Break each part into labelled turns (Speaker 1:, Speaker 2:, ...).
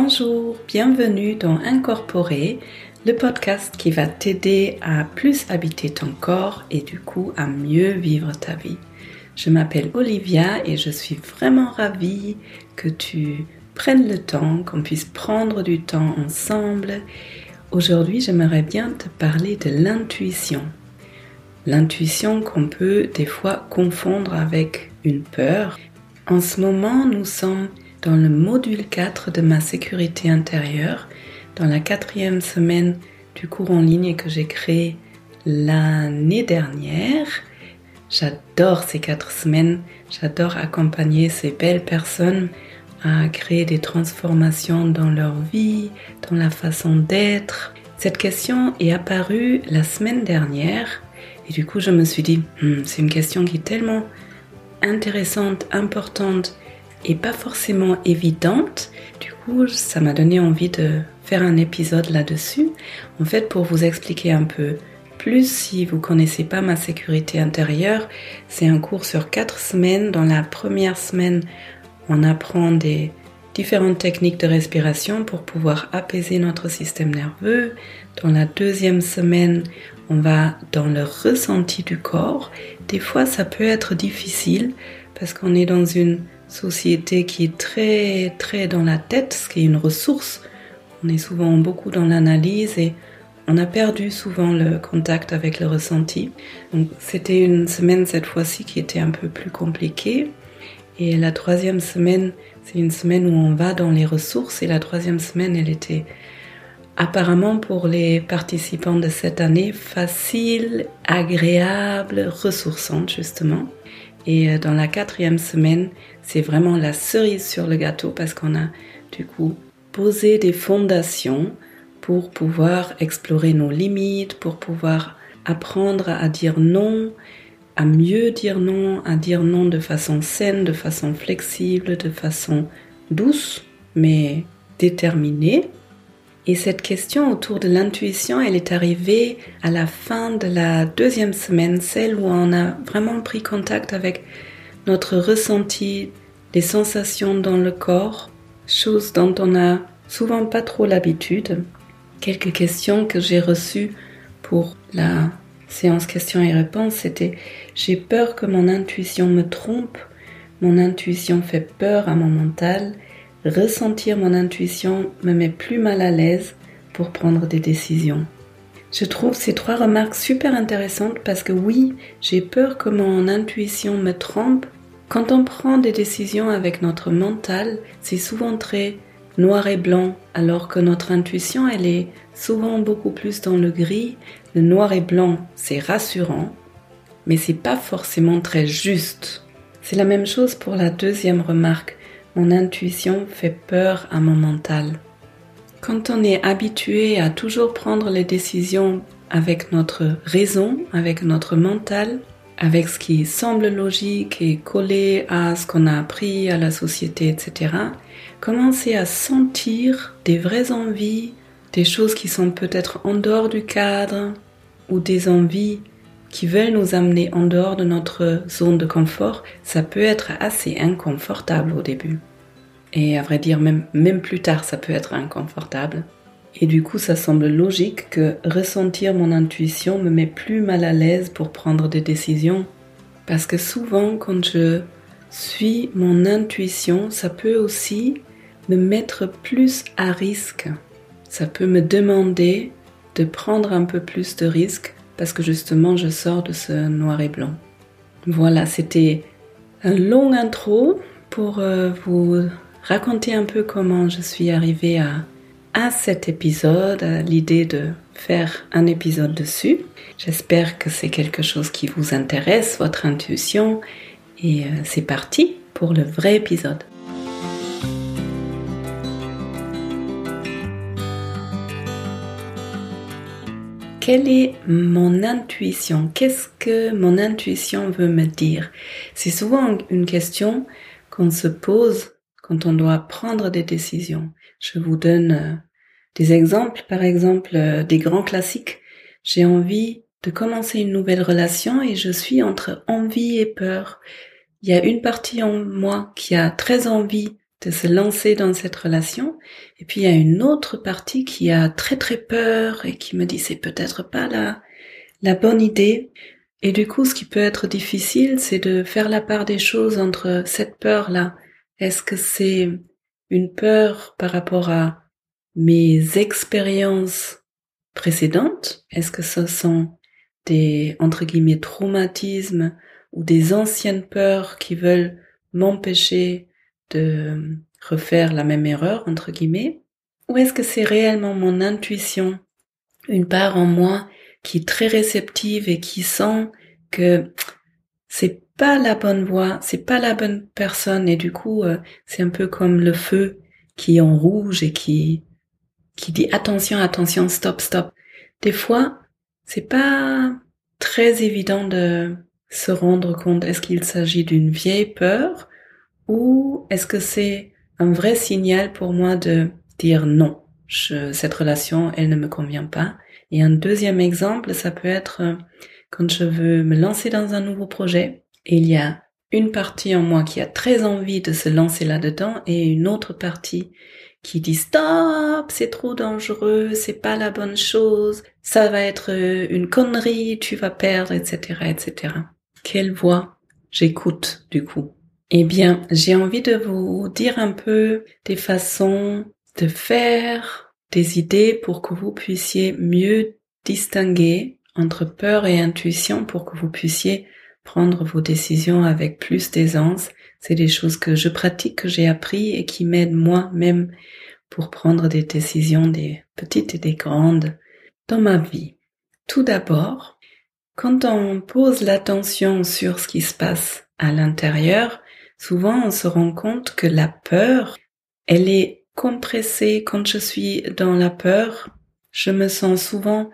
Speaker 1: Bonjour, bienvenue dans Incorporer, le podcast qui va t'aider à plus habiter ton corps et du coup à mieux vivre ta vie. Je m'appelle Olivia et je suis vraiment ravie que tu prennes le temps, qu'on puisse prendre du temps ensemble. Aujourd'hui, j'aimerais bien te parler de l'intuition. L'intuition qu'on peut des fois confondre avec une peur. En ce moment, nous sommes dans le module 4 de ma sécurité intérieure, dans la quatrième semaine du cours en ligne que j'ai créé l'année dernière. J'adore ces quatre semaines, j'adore accompagner ces belles personnes à créer des transformations dans leur vie, dans la façon d'être. Cette question est apparue la semaine dernière et du coup je me suis dit, hmm, c'est une question qui est tellement intéressante, importante et pas forcément évidente. Du coup, ça m'a donné envie de faire un épisode là-dessus. En fait, pour vous expliquer un peu plus, si vous connaissez pas ma sécurité intérieure, c'est un cours sur quatre semaines. Dans la première semaine, on apprend des différentes techniques de respiration pour pouvoir apaiser notre système nerveux. Dans la deuxième semaine, on va dans le ressenti du corps. Des fois, ça peut être difficile parce qu'on est dans une société qui est très très dans la tête, ce qui est une ressource. On est souvent beaucoup dans l'analyse et on a perdu souvent le contact avec le ressenti. Donc c'était une semaine cette fois-ci qui était un peu plus compliquée. Et la troisième semaine, c'est une semaine où on va dans les ressources. Et la troisième semaine, elle était apparemment pour les participants de cette année facile, agréable, ressourçante justement. Et euh, dans la quatrième semaine, c'est vraiment la cerise sur le gâteau parce qu'on a du coup posé des fondations pour pouvoir explorer nos limites, pour pouvoir apprendre à dire non, à mieux dire non, à dire non de façon saine, de façon flexible, de façon douce, mais déterminée. Et cette question autour de l'intuition, elle est arrivée à la fin de la deuxième semaine, celle où on a vraiment pris contact avec notre ressenti, les sensations dans le corps, chose dont on n'a souvent pas trop l'habitude. Quelques questions que j'ai reçues pour la séance questions et réponses, c'était j'ai peur que mon intuition me trompe, mon intuition fait peur à mon mental ressentir mon intuition me met plus mal à l'aise pour prendre des décisions. Je trouve ces trois remarques super intéressantes parce que oui, j'ai peur que mon intuition me trompe. Quand on prend des décisions avec notre mental, c'est souvent très noir et blanc, alors que notre intuition, elle est souvent beaucoup plus dans le gris. Le noir et blanc, c'est rassurant, mais c'est pas forcément très juste. C'est la même chose pour la deuxième remarque. Mon intuition fait peur à mon mental. Quand on est habitué à toujours prendre les décisions avec notre raison, avec notre mental, avec ce qui semble logique et collé à ce qu'on a appris à la société, etc., commencer à sentir des vraies envies, des choses qui sont peut-être en dehors du cadre, ou des envies qui veulent nous amener en dehors de notre zone de confort, ça peut être assez inconfortable au début. Et à vrai dire, même, même plus tard, ça peut être inconfortable. Et du coup, ça semble logique que ressentir mon intuition me met plus mal à l'aise pour prendre des décisions. Parce que souvent, quand je suis mon intuition, ça peut aussi me mettre plus à risque. Ça peut me demander de prendre un peu plus de risques parce que justement je sors de ce noir et blanc. Voilà, c'était un long intro pour euh, vous raconter un peu comment je suis arrivée à, à cet épisode, à l'idée de faire un épisode dessus. J'espère que c'est quelque chose qui vous intéresse, votre intuition, et euh, c'est parti pour le vrai épisode. quelle est mon intuition? Qu'est-ce que mon intuition veut me dire? C'est souvent une question qu'on se pose quand on doit prendre des décisions. Je vous donne euh, des exemples, par exemple euh, des grands classiques. J'ai envie de commencer une nouvelle relation et je suis entre envie et peur. Il y a une partie en moi qui a très envie de se lancer dans cette relation. Et puis il y a une autre partie qui a très très peur et qui me dit c'est peut-être pas la, la bonne idée. Et du coup, ce qui peut être difficile, c'est de faire la part des choses entre cette peur-là. Est-ce que c'est une peur par rapport à mes expériences précédentes? Est-ce que ce sont des, entre guillemets, traumatismes ou des anciennes peurs qui veulent m'empêcher de refaire la même erreur, entre guillemets? Ou est-ce que c'est réellement mon intuition, une part en moi qui est très réceptive et qui sent que c'est pas la bonne voie, c'est pas la bonne personne et du coup euh, c'est un peu comme le feu qui est en rouge et qui qui dit attention, attention, stop, stop. Des fois, c'est pas très évident de se rendre compte est-ce qu'il s'agit d'une vieille peur ou est-ce que c'est un vrai signal pour moi de dire non, je, cette relation, elle ne me convient pas. Et un deuxième exemple, ça peut être euh, quand je veux me lancer dans un nouveau projet, il y a une partie en moi qui a très envie de se lancer là-dedans et une autre partie qui dit stop, c'est trop dangereux, c'est pas la bonne chose, ça va être euh, une connerie, tu vas perdre, etc., etc. Quelle voix j'écoute du coup Eh bien, j'ai envie de vous dire un peu des façons de faire, des idées pour que vous puissiez mieux distinguer entre peur et intuition pour que vous puissiez prendre vos décisions avec plus d'aisance. C'est des choses que je pratique, que j'ai appris et qui m'aident moi-même pour prendre des décisions, des petites et des grandes, dans ma vie. Tout d'abord, quand on pose l'attention sur ce qui se passe à l'intérieur, souvent on se rend compte que la peur, elle est compressée. Quand je suis dans la peur, je me sens souvent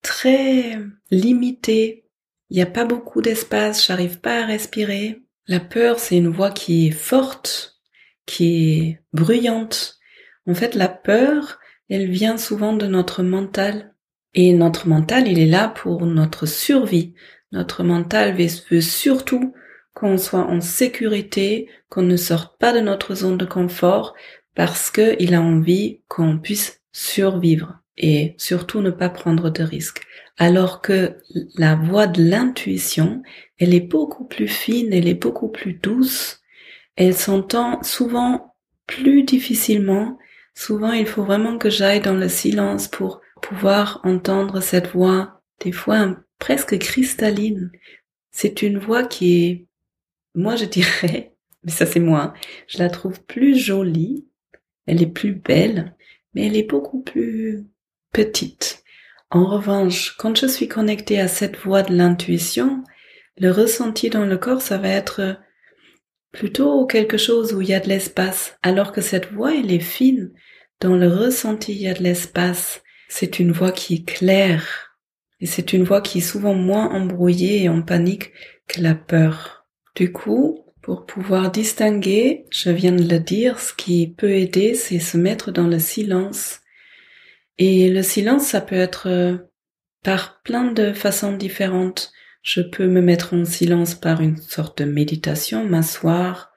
Speaker 1: très limitée. Il n'y a pas beaucoup d'espace, j'arrive pas à respirer. La peur, c'est une voix qui est forte, qui est bruyante, en fait, la peur, elle vient souvent de notre mental. Et notre mental, il est là pour notre survie. Notre mental veut surtout qu'on soit en sécurité, qu'on ne sorte pas de notre zone de confort, parce qu'il a envie qu'on puisse survivre et surtout ne pas prendre de risques. Alors que la voix de l'intuition, elle est beaucoup plus fine, elle est beaucoup plus douce, elle s'entend souvent plus difficilement Souvent, il faut vraiment que j'aille dans le silence pour pouvoir entendre cette voix, des fois presque cristalline. C'est une voix qui est, moi je dirais, mais ça c'est moi, je la trouve plus jolie, elle est plus belle, mais elle est beaucoup plus petite. En revanche, quand je suis connectée à cette voix de l'intuition, le ressenti dans le corps, ça va être plutôt quelque chose où il y a de l'espace, alors que cette voix, elle est fine. Dans le ressenti, il y a de l'espace. C'est une voix qui est claire. Et c'est une voix qui est souvent moins embrouillée et en panique que la peur. Du coup, pour pouvoir distinguer, je viens de le dire, ce qui peut aider, c'est se mettre dans le silence. Et le silence, ça peut être euh, par plein de façons différentes. Je peux me mettre en silence par une sorte de méditation, m'asseoir,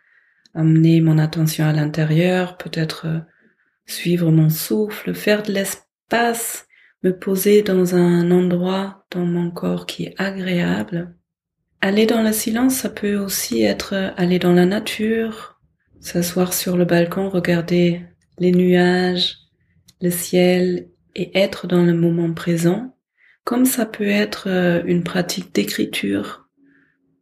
Speaker 1: amener mon attention à l'intérieur, peut-être euh, suivre mon souffle, faire de l'espace, me poser dans un endroit dans mon corps qui est agréable. Aller dans le silence, ça peut aussi être aller dans la nature, s'asseoir sur le balcon, regarder les nuages, le ciel et être dans le moment présent comme ça peut être euh, une pratique d'écriture,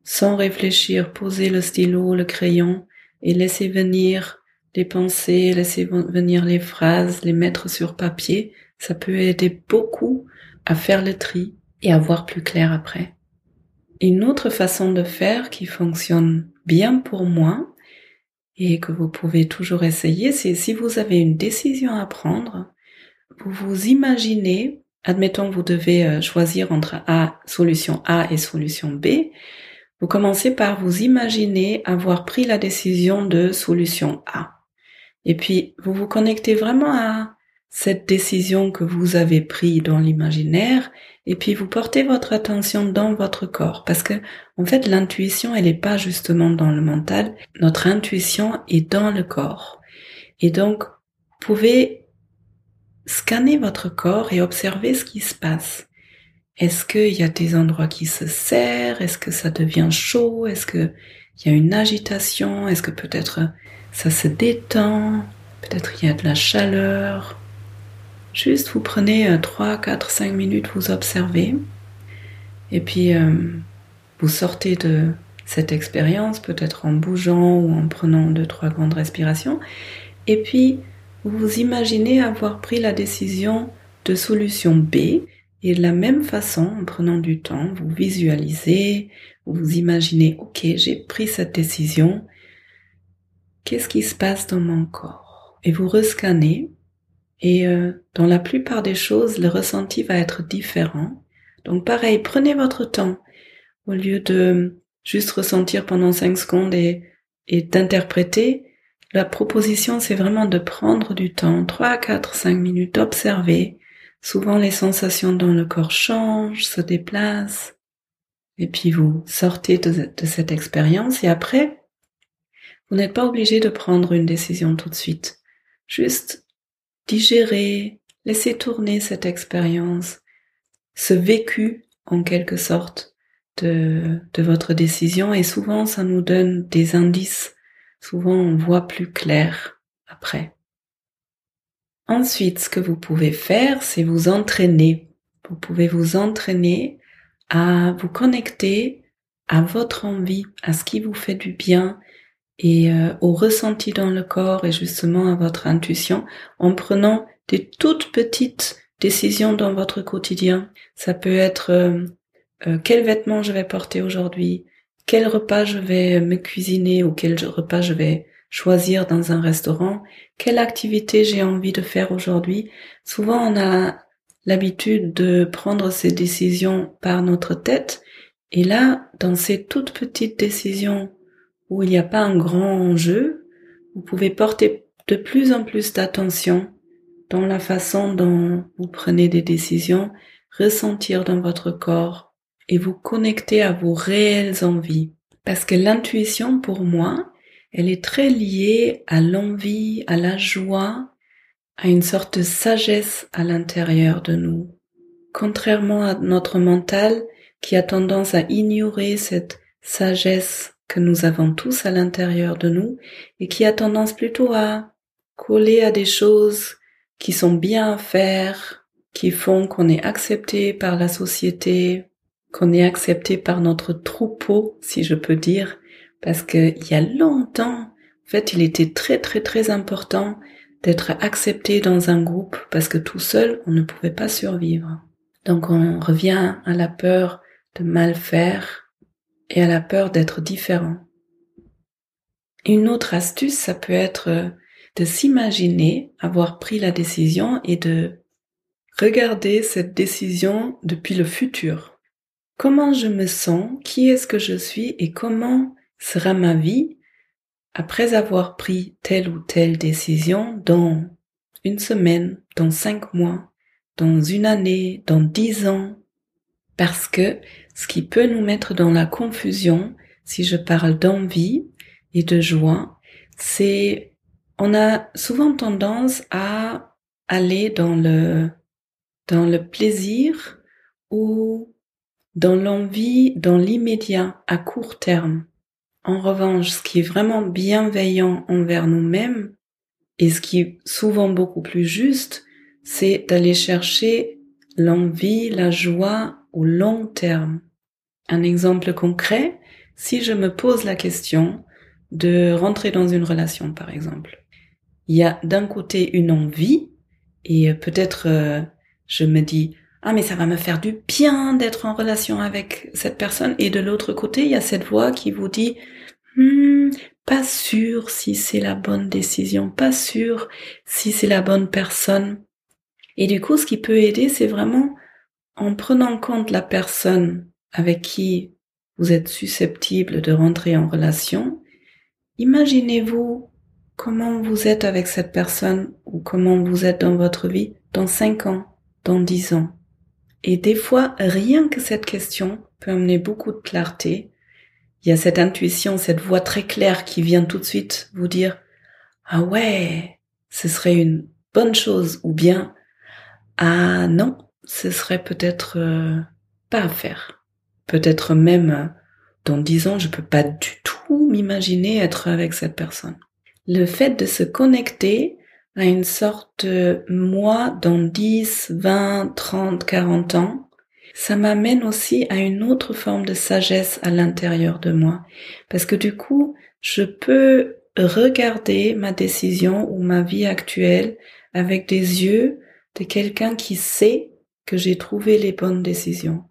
Speaker 1: sans réfléchir, poser le stylo, le crayon et laisser venir les pensées, laisser venir les phrases, les mettre sur papier, ça peut aider beaucoup à faire le tri et à voir plus clair après. Une autre façon de faire qui fonctionne bien pour moi et que vous pouvez toujours essayer, c'est si vous avez une décision à prendre, vous vous imaginez admettons vous devez euh, choisir entre A, solution A et solution B, vous commencez par vous imaginer avoir pris la décision de solution A. Et puis, vous vous connectez vraiment à, cette décision que vous avez prise dans l'imaginaire et puis vous portez votre attention dans votre corps. Parce que en fait l'intuition elle n'est pas justement dans le mental, notre intuition est dans le corps. Et donc vous pouvez scanner votre corps et observer ce qui se passe. Est-ce qu'il y a des endroits qui se serrent? Est-ce que ça devient chaud? Est-ce qu'il y a une agitation? Est-ce que peut-être ça se détend? Peut-être il y a de la chaleur? Juste vous prenez 3, 4, 5 minutes, vous observez. Et puis euh, vous sortez de cette expérience, peut-être en bougeant ou en prenant deux, trois grandes respirations. Et puis vous vous imaginez avoir pris la décision de solution B. Et de la même façon, en prenant du temps, vous visualisez, vous imaginez, ok, j'ai pris cette décision. Qu'est-ce qui se passe dans mon corps? Et vous rescannez et euh, dans la plupart des choses, le ressenti va être différent. Donc pareil, prenez votre temps au lieu de juste ressentir pendant 5 secondes et, et d'interpréter. La proposition, c'est vraiment de prendre du temps, 3, 4, 5 minutes, d'observer. Souvent, les sensations dans le corps changent, se déplacent. Et puis vous sortez de, de cette expérience et après, vous n'êtes pas obligé de prendre une décision tout de suite. Juste digérer, laisser tourner cette expérience, ce vécu en quelque sorte de, votre décision et souvent ça nous donne des indices, souvent on voit plus clair après. Ensuite, ce que vous pouvez faire, c'est vous entraîner. Vous pouvez vous entraîner à vous connecter à votre envie, à ce qui vous fait du bien, et euh, au ressenti dans le corps et justement à votre intuition en prenant des toutes petites décisions dans votre quotidien. Ça peut être euh, euh, quel vêtement je vais porter aujourd'hui, quel repas je vais me cuisiner ou quel repas je vais choisir dans un restaurant, quelle activité j'ai envie de faire aujourd'hui. Souvent on a l'habitude de prendre ces décisions par notre tête et là, dans ces toutes petites décisions où il n'y a pas un grand enjeu, vous pouvez porter de plus en plus d'attention dans la façon dont vous prenez des décisions, ressentir dans votre corps et vous connecter à vos réelles envies. Parce que l'intuition, pour moi, elle est très liée à l'envie, à la joie, à une sorte de sagesse à l'intérieur de nous. Contrairement à notre mental qui a tendance à ignorer cette sagesse que nous avons tous à l'intérieur de nous et qui a tendance plutôt à coller à des choses qui sont bien à faire, qui font qu'on est accepté par la société, qu'on est accepté par notre troupeau, si je peux dire, parce qu'il y a longtemps, en fait, il était très très très important d'être accepté dans un groupe parce que tout seul, on ne pouvait pas survivre. Donc on revient à la peur de mal faire, et à la peur d'être différent. Une autre astuce, ça peut être euh, de s'imaginer avoir pris la décision et de regarder cette décision depuis le futur. Comment je me sens, qui est-ce que je suis et comment sera ma vie après avoir pris telle ou telle décision dans une semaine, dans cinq mois, dans une année, dans dix ans? Parce que ce qui peut nous mettre dans la confusion, si je parle d'envie et de joie, c'est on a souvent tendance à aller dans le dans le plaisir ou dans l'envie, dans l'immédiat, à court terme. En revanche, ce qui est vraiment bienveillant envers nous-mêmes et ce qui est souvent beaucoup plus juste, c'est d'aller chercher l'envie, la joie au long terme. Un exemple concret, si je me pose la question de rentrer dans une relation, par exemple, il y a d'un côté une envie et peut-être euh, je me dis ah mais ça va me faire du bien d'être en relation avec cette personne et de l'autre côté il y a cette voix qui vous dit hmm, pas sûr si c'est la bonne décision, pas sûr si c'est la bonne personne. Et du coup ce qui peut aider c'est vraiment en prenant en compte la personne avec qui vous êtes susceptible de rentrer en relation, imaginez-vous comment vous êtes avec cette personne ou comment vous êtes dans votre vie dans 5 ans, dans 10 ans. Et des fois, rien que cette question peut amener beaucoup de clarté. Il y a cette intuition, cette voix très claire qui vient tout de suite vous dire ah ouais, ce serait une bonne chose ou bien ah non, ce serait peut-être euh, pas à faire. Peut-être même euh, dans dix ans, je peux pas du tout m'imaginer être avec cette personne. Le fait de se connecter à une sorte de moi dans 10, 20, 30, 40 ans, ça m'amène aussi à une autre forme de sagesse à l'intérieur de moi. Parce que du coup, je peux regarder ma décision ou ma vie actuelle avec des yeux de quelqu'un qui sait que j'ai trouvé les bonnes décisions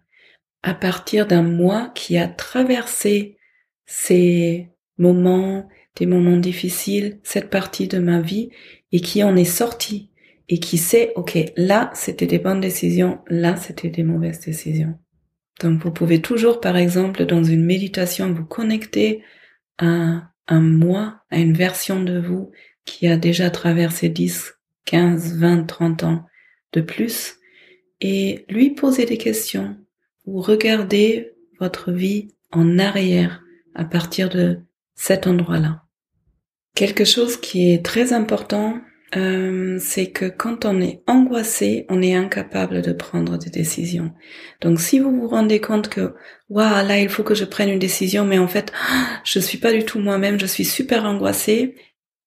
Speaker 1: à partir d'un moi qui a traversé ces moments, des moments difficiles, cette partie de ma vie et qui en est sorti et qui sait, ok, là c'était des bonnes décisions, là c'était des mauvaises décisions. Donc vous pouvez toujours, par exemple, dans une méditation, vous connecter à un moi, à une version de vous qui a déjà traversé 10, 15, 20, 30 ans plus et lui poser des questions ou regarder votre vie en arrière à partir de cet endroit-là. Quelque chose qui est très important, euh, c'est que quand on est angoissé, on est incapable de prendre des décisions. Donc si vous vous rendez compte que waouh là il faut que je prenne une décision, mais en fait je suis pas du tout moi-même, je suis super angoissé,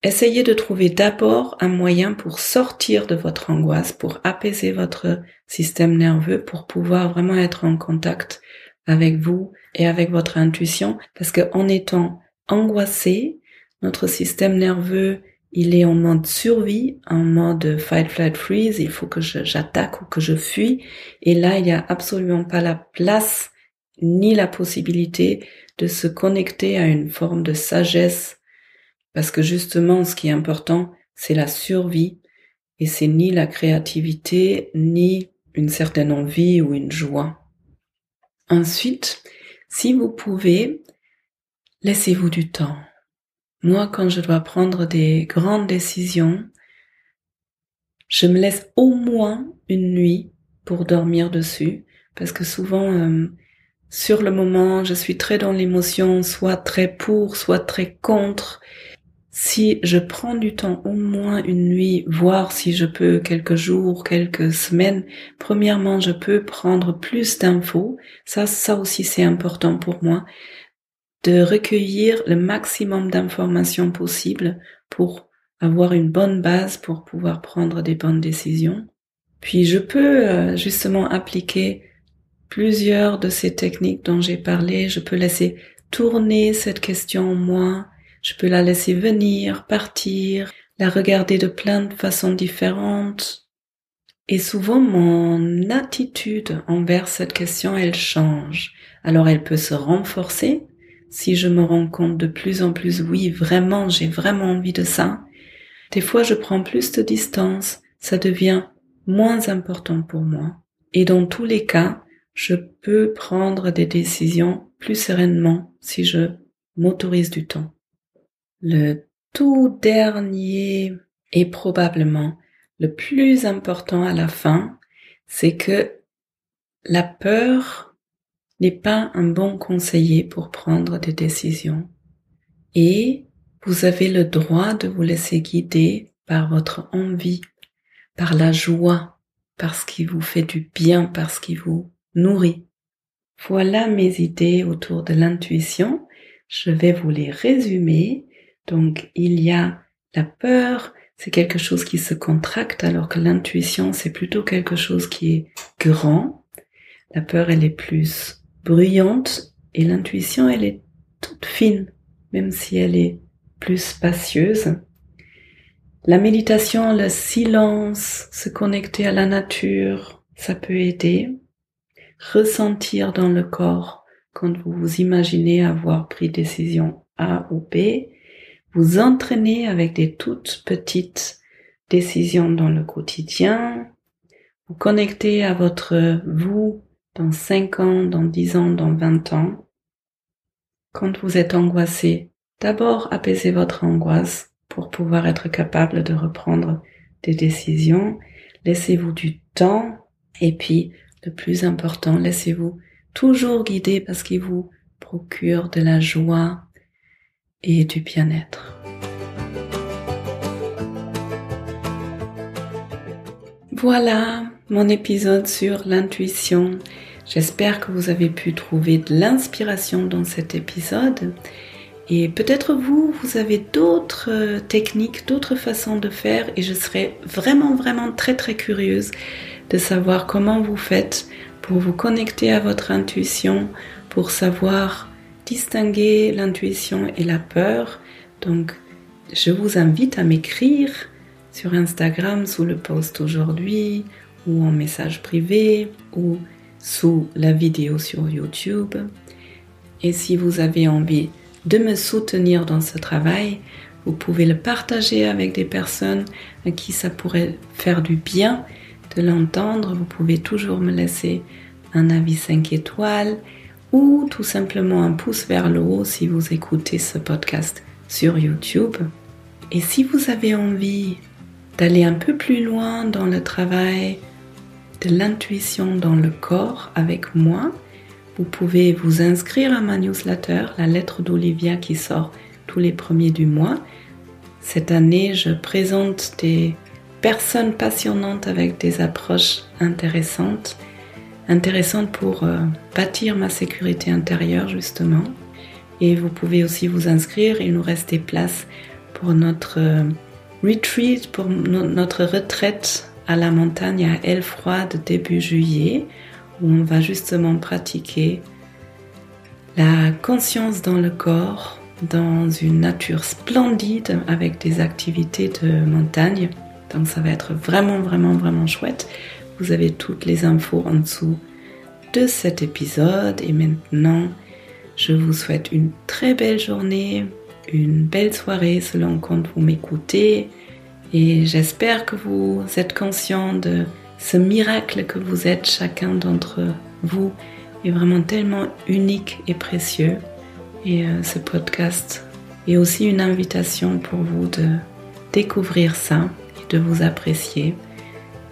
Speaker 1: Essayez de trouver d'abord un moyen pour sortir de votre angoisse, pour apaiser votre système nerveux, pour pouvoir vraiment être en contact avec vous et avec votre intuition, parce que en étant angoissé, notre système nerveux, il est en mode survie, en mode fight, flight, freeze, il faut que j'attaque ou que je fuis, et là, il n'y a absolument pas la place ni la possibilité de se connecter à une forme de sagesse parce que justement, ce qui est important, c'est la survie et c'est ni la créativité, ni une certaine envie ou une joie. Ensuite, si vous pouvez, laissez-vous du temps. Moi, quand je dois prendre des grandes décisions, je me laisse au moins une nuit pour dormir dessus, parce que souvent, euh, sur le moment, je suis très dans l'émotion, soit très pour, soit très contre, si je prends du temps, au moins une nuit, voir si je peux quelques jours, quelques semaines, premièrement, je peux prendre plus d'infos. Ça, ça aussi, c'est important pour moi de recueillir le maximum d'informations possibles pour avoir une bonne base pour pouvoir prendre des bonnes décisions. Puis je peux euh, justement appliquer plusieurs de ces techniques dont j'ai parlé. Je peux laisser tourner cette question en moi je peux la laisser venir, partir, la regarder de plein de façons différentes. Et souvent, mon attitude envers cette question, elle change. Alors, elle peut se renforcer si je me rends compte de plus en plus, oui, vraiment, j'ai vraiment envie de ça. Des fois, je prends plus de distance, ça devient moins important pour moi. Et dans tous les cas, je peux prendre des décisions plus sereinement si je m'autorise du temps. Le tout dernier et probablement le plus important à la fin, c'est que la peur n'est pas un bon conseiller pour prendre des décisions. Et vous avez le droit de vous laisser guider par votre envie, par la joie, par ce vous fait du bien, par ce vous nourrit. Voilà mes idées autour de l'intuition. Je vais vous les résumer donc il y a la peur, c'est quelque chose qui se contracte alors que l'intuition c'est plutôt quelque chose qui est grand. La peur elle est plus bruyante et l'intuition elle est toute fine même si elle est plus spacieuse. La méditation, le silence, se connecter à la nature, ça peut aider. Ressentir dans le corps quand vous vous imaginez avoir pris décision A ou B vous entraînez avec des toutes petites décisions dans le quotidien, vous connectez à votre vous dans 5 ans, dans 10 ans, dans 20 ans. Quand vous êtes angoissé, d'abord apaisez votre angoisse pour pouvoir être capable de reprendre des décisions. Laissez-vous du temps et puis le plus important, laissez-vous toujours guider parce qu'il vous procure de la joie et du bien-être. Voilà mon épisode sur l'intuition. J'espère que vous avez pu trouver de l'inspiration dans cet épisode. Et peut-être vous, vous avez d'autres euh, techniques, d'autres façons de faire et je serais vraiment, vraiment très, très curieuse de savoir comment vous faites pour vous connecter à votre intuition, pour savoir distinguer l'intuition et la peur. Donc, je vous invite à m'écrire sur Instagram sous le post aujourd'hui ou en message privé ou sous la vidéo sur YouTube. Et si vous avez envie de me soutenir dans ce travail, vous pouvez le partager avec des personnes à qui ça pourrait faire du bien de l'entendre. Vous pouvez toujours me laisser un avis 5 étoiles ou tout simplement un pouce vers le haut si vous écoutez ce podcast sur YouTube. Et si vous avez envie d'aller un peu plus loin dans le travail de l'intuition dans le corps avec moi, vous pouvez vous inscrire à ma newsletter, la lettre d'Olivia qui sort tous les premiers du mois. Cette année, je présente des personnes passionnantes avec des approches intéressantes, intéressantes pour euh, bâtir ma sécurité intérieure justement. Et vous pouvez aussi vous inscrire, il nous reste des places pour notre euh, retreat pour notre retraite à la montagne à Elfroide début juillet où on va justement pratiquer la conscience dans le corps dans une nature splendide avec des activités de montagne. Donc ça va être vraiment vraiment vraiment chouette. Vous avez toutes les infos en dessous de cet épisode et maintenant je vous souhaite une très belle journée, une belle soirée selon quand vous m'écoutez et j'espère que vous êtes conscient de ce miracle que vous êtes chacun d'entre vous est vraiment tellement unique et précieux. Et euh, ce podcast est aussi une invitation pour vous de découvrir ça et de vous apprécier.